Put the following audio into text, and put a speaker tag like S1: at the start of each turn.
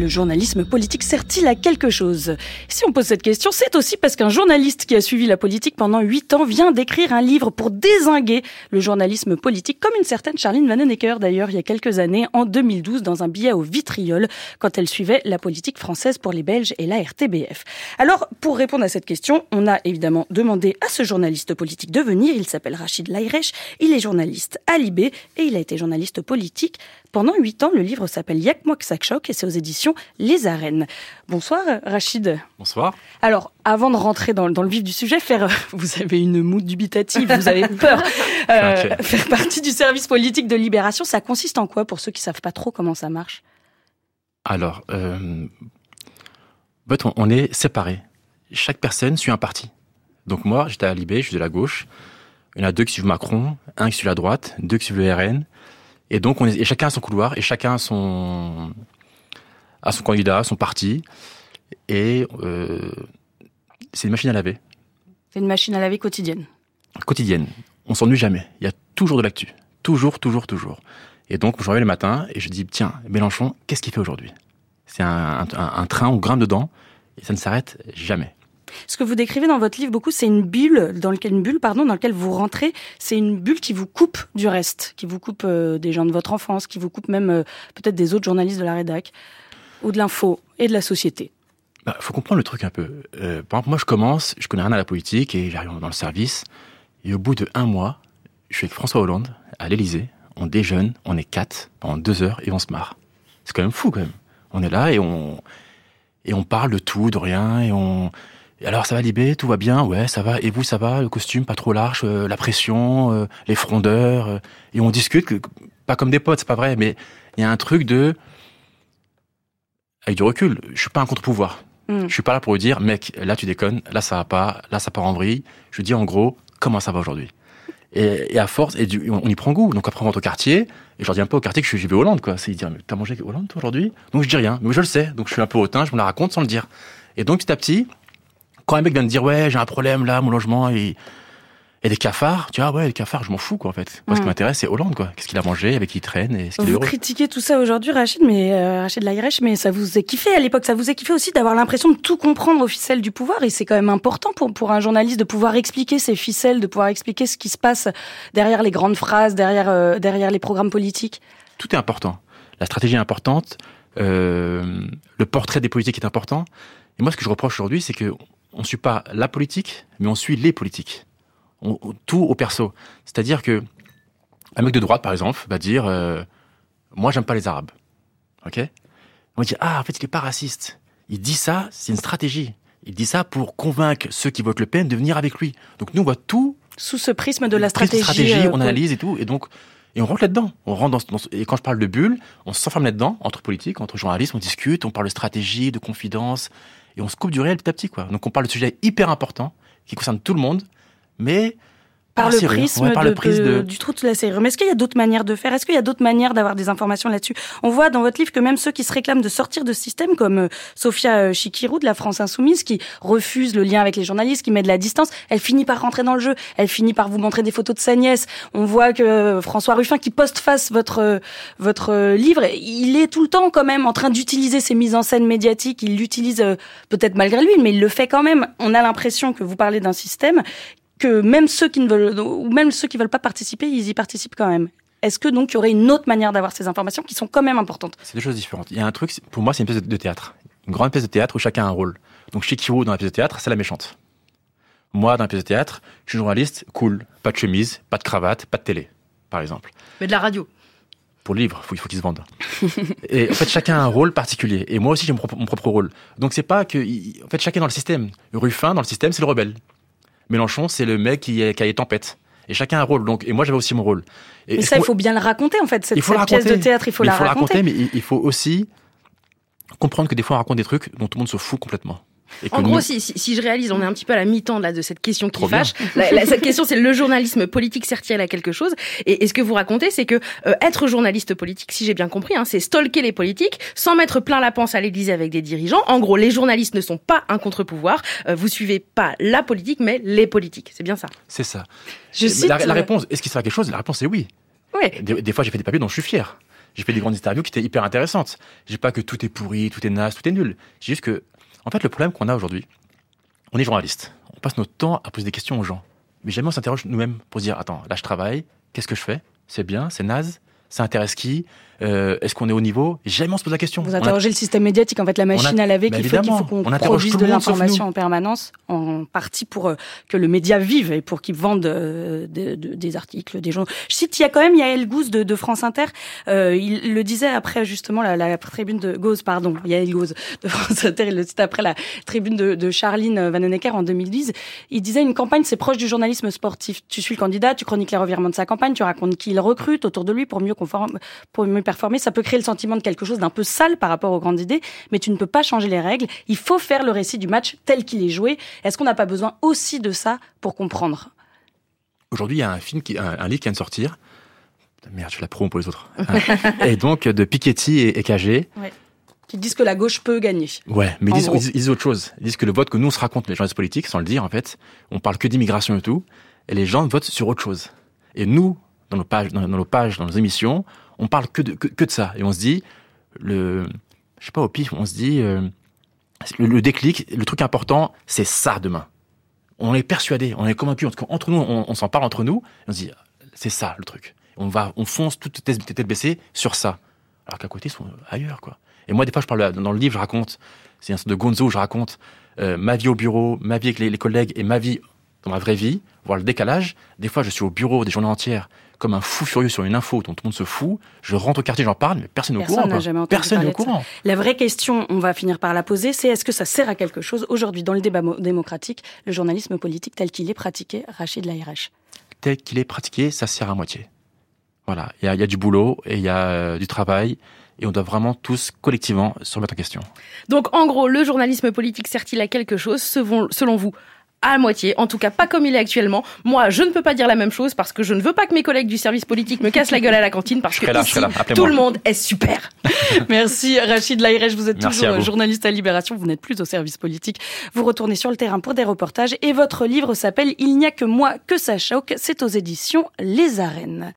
S1: Le journalisme politique sert-il à quelque chose? Si on pose cette question, c'est aussi parce qu'un journaliste qui a suivi la politique pendant huit ans vient d'écrire un livre pour désinguer le journalisme politique, comme une certaine Charline Vanhoenacker d'ailleurs il y a quelques années, en 2012, dans un billet au vitriol, quand elle suivait la politique française pour les Belges et la RTBF. Alors, pour répondre à cette question, on a évidemment demandé à ce journaliste politique de venir. Il s'appelle Rachid Laïrech, il est journaliste à Libé et il a été journaliste politique pendant huit ans. Le livre s'appelle Yak moi que ça choque et c'est aux éditions Les Arènes. Bonsoir Rachid.
S2: Bonsoir.
S1: Alors, avant de rentrer dans, le vif du sujet, faire, vous avez une moue dubitative, vous avez peur. Euh, faire partie du service politique de Libération, ça consiste en quoi pour ceux qui savent pas trop comment ça marche?
S2: Alors, euh, on est séparés. Chaque personne suit un parti. Donc moi, j'étais à Libé, je suis de la gauche. Il y en a deux qui suivent Macron, un qui suit la droite, deux qui suivent le RN. Et donc, on est, et chacun a son couloir et chacun a son, a son candidat, son parti. Et euh, c'est une machine à laver.
S1: C'est une machine à laver quotidienne.
S2: Quotidienne. On s'ennuie jamais. Il y a toujours de l'actu. Toujours, toujours, toujours. Et donc, je me réveille le matin et je dis, tiens, Mélenchon, qu'est-ce qu'il fait aujourd'hui? C'est un, un, train, on grimpe dedans et ça ne s'arrête jamais.
S1: Ce que vous décrivez dans votre livre beaucoup, c'est une bulle dans laquelle une bulle, pardon, dans laquelle vous rentrez. C'est une bulle qui vous coupe du reste, qui vous coupe euh, des gens de votre enfance, qui vous coupe même euh, peut-être des autres journalistes de la rédac ou de l'info et de la société.
S2: Bah, faut comprendre le truc un peu. Euh, par exemple, moi, je commence, je connais rien à la politique et j'arrive dans le service. Et au bout de un mois, je suis avec François Hollande à l'Élysée. On déjeune, on est quatre pendant deux heures et on se marre. C'est quand même fou, quand même. On est là et on et on parle de tout, de rien et on et alors ça va Libé, tout va bien, ouais ça va. Et vous ça va, le costume pas trop large, euh, la pression, euh, les frondeurs. Euh, et on discute, que, pas comme des potes, c'est pas vrai, mais il y a un truc de avec du recul. Je suis pas un contre-pouvoir. Mm. Je suis pas là pour vous dire, mec, là tu déconnes, là ça va pas, là ça part en vrille. Je dis en gros, comment ça va aujourd'hui? Et, et, à force, et on, y prend goût. Donc après on rentre au quartier, et je leur dis un peu au quartier que je vais Hollande, quoi. C'est dire, mais t'as mangé Hollande aujourd'hui? Donc je dis rien, mais je le sais. Donc je suis un peu hautain, je me la raconte sans le dire. Et donc petit à petit, quand un mec vient me dire ouais j'ai un problème là mon logement et et des cafards, tu vois, ouais, les cafards, je m'en fous, quoi, en fait. Moi, ce qui m'intéresse, c'est Hollande, quoi. Qu'est-ce qu'il a mangé, avec qui il traîne, et ce qu'il
S1: Vous critiquez tout ça aujourd'hui, Rachid, mais, euh, Rachid Laïrech, mais ça vous a kiffé à l'époque. Ça vous a kiffé aussi d'avoir l'impression de tout comprendre aux ficelles du pouvoir. Et c'est quand même important pour, pour un journaliste de pouvoir expliquer ses ficelles, de pouvoir expliquer ce qui se passe derrière les grandes phrases, derrière, euh, derrière les programmes politiques?
S2: Tout est important. La stratégie est importante. Euh, le portrait des politiques est important. Et moi, ce que je reproche aujourd'hui, c'est que on suit pas la politique, mais on suit les politiques. tout au perso. C'est-à-dire que un mec de droite, par exemple, va dire euh, Moi, j'aime pas les Arabes. Ok? On dit Ah, en fait, il est pas raciste. Il dit ça, c'est une stratégie. Il dit ça pour convaincre ceux qui votent Le Pen de venir avec lui. Donc nous, on voit tout
S1: sous ce prisme de la stratégie.
S2: stratégie euh, on analyse et tout, et donc et on rentre là-dedans. On rentre dans, et quand je parle de bulle, on s'enferme là-dedans entre politiques, entre journalistes, on discute, on parle de stratégie, de confidence, et on se coupe du réel petit à petit, quoi. Donc on parle de sujets hyper importants qui concernent tout le monde, mais
S1: par, le prisme, par le prisme du trou de la série. Mais est-ce qu'il y a d'autres manières de faire? Est-ce qu'il y a d'autres manières d'avoir des informations là-dessus? On voit dans votre livre que même ceux qui se réclament de sortir de ce système, comme euh, Sophia euh, Chikirou de la France Insoumise, qui refuse le lien avec les journalistes, qui met de la distance, elle finit par rentrer dans le jeu. Elle finit par vous montrer des photos de sa nièce. On voit que euh, François Ruffin, qui poste face votre votre livre, il est tout le temps quand même en train d'utiliser ces mises en scène médiatiques. Il l'utilise peut-être malgré lui, mais il le fait quand même. On a l'impression que vous parlez d'un système que même ceux qui ne veulent, ou même ceux qui veulent pas participer, ils y participent quand même. Est-ce que donc il y aurait une autre manière d'avoir ces informations qui sont quand même importantes?
S2: C'est deux choses différentes. Il y a un truc, pour moi, c'est une pièce de théâtre. Une grande pièce de théâtre où chacun a un rôle. Donc chez Kiro, dans la pièce de théâtre, c'est la méchante. Moi, dans la pièce de théâtre, je suis journaliste, cool. Pas de chemise, pas de cravate, pas de télé, par exemple.
S1: Mais de la radio
S2: pour le livre, il faut qu'il se vende. et en fait, chacun a un rôle particulier. Et moi aussi, j'ai mon, propre rôle. Donc, c'est pas que, en fait, chacun dans le système. Ruffin, dans le système, c'est le rebelle. Mélenchon, c'est le mec qui, a les tempêtes. Et chacun a un rôle. Donc, et moi, j'avais aussi mon rôle.
S1: Et mais ça, il faut bien le raconter, en fait. Cette, pièce de théâtre, il faut la
S2: il faut
S1: raconter.
S2: raconter. Mais il faut aussi comprendre que des fois, on raconte des trucs dont tout le monde se fout complètement.
S3: En gros, si, si, je réalise, on est un petit peu à la mi-temps de cette question qui fâche. cette question, c'est le journalisme politique sert-il à quelque chose? Et, ce que vous racontez, c'est que euh, être journaliste politique, si j'ai bien compris, hein, c'est stalker les politiques sans mettre plein la panse à l'Élysée avec des dirigeants. En gros, les journalistes ne sont pas un contre-pouvoir. Euh, vous suivez pas la politique, mais les politiques. C'est bien ça.
S2: C'est ça. Je la, la, réponse, est-ce qu'il sert à quelque chose? La réponse est oui.
S1: Oui.
S2: Des, des fois, j'ai fait des papiers dont je suis fier. J'ai fait des grandes interviews qui étaient hyper intéressantes. Je dis pas que tout est pourri, tout est naze, tout est nul. J'ai juste que, en fait, le problème qu'on a aujourd'hui, on est journaliste. On passe notre temps à poser des questions aux gens. Mais jamais on s'interroge nous-mêmes pour se dire, attends, là je travaille, qu'est-ce que je fais? C'est bien, c'est naze, ça intéresse qui euh, Est-ce qu'on est au niveau? Jamais on se pose la question.
S1: Vous interrogez le système médiatique, en fait, la machine à laver, qu'il faut, faut qu'on produise de l'information en permanence, en partie pour euh, que le média vive et pour qu'il vende euh, des articles, des gens. Je cite, il y a quand même Yael Gouze de, de France Inter. Euh, il le disait après justement la, la tribune de Gauze, pardon, Yael Gouze de France Inter. Il le cite après la tribune de, de Charline Vanhoenacker en 2010. Il disait une campagne, c'est proche du journalisme sportif. Tu suis le candidat, tu chroniques les revirements de sa campagne, tu racontes qui il recrute autour de lui pour mieux conforme, pour mieux performer. Ça peut créer le sentiment de quelque chose d'un peu sale par rapport aux grandes idées, mais tu ne peux pas changer les règles. Il faut faire le récit du match tel qu'il est joué. Est-ce qu'on n'a pas besoin aussi de ça pour comprendre?
S2: Aujourd'hui, il y a un film, qui, un, livre qui vient de sortir. Merde, je la promo pour les autres. et donc, de Piketty et, et KG.
S1: Ouais qui disent que la gauche peut gagner.
S2: Ouais, mais ils disent, ils disent, autre chose. Ils disent que le vote que nous on se raconte, les journalistes politiques, sans le dire en fait, on parle que d'immigration et tout, et les gens votent sur autre chose. Et nous, dans nos pages, dans, nos émissions, on parle que de, ça. Et on se dit, le, je sais pas, au pif, on se dit, euh, le, déclic, le truc important, c'est ça demain. On est persuadé, on est convaincu, entre nous, on, s'en parle entre nous, et on se dit, c'est ça le truc. On va, on fonce toute tête, tête baissée sur ça. Alors qu'à côté, ils sont ailleurs, quoi. Et moi, des fois, je parle dans le livre, je raconte, c'est un sorte de gonzo, je raconte euh, ma vie au bureau, ma vie avec les collègues et ma vie dans ma vraie vie, voir le décalage. Des fois, je suis au bureau des journées entières comme un fou furieux sur une info dont tout le monde se fout. Je rentre au quartier, j'en parle, mais personne n'est au courant. personne n'est au courant.
S1: La vraie question, on va finir par la poser, c'est est-ce que ça sert à quelque chose aujourd'hui dans le débat démocratique, le journalisme politique tel qu'il est pratiqué, Rachid Laïrach?
S2: Tel qu'il est pratiqué, ça sert à moitié. Voilà, il y a, y a, du boulot et il y a euh, du travail et on doit vraiment tous collectivement se remettre en question.
S3: Donc en gros, le journalisme politique sert-il à quelque chose selon vous? À moitié, en tout cas pas comme il est actuellement. Moi, je ne peux pas dire la même chose parce que je ne veux pas que mes collègues du service politique me cassent la gueule à la cantine parce que tout le monde est super.
S1: Merci Rachid Laïrech, vous êtes toujours journaliste à Libération, vous n'êtes plus au service politique. Vous retournez sur le terrain pour des reportages et votre livre s'appelle Il n'y a que moi que ça choque, c'est aux éditions Les Arènes.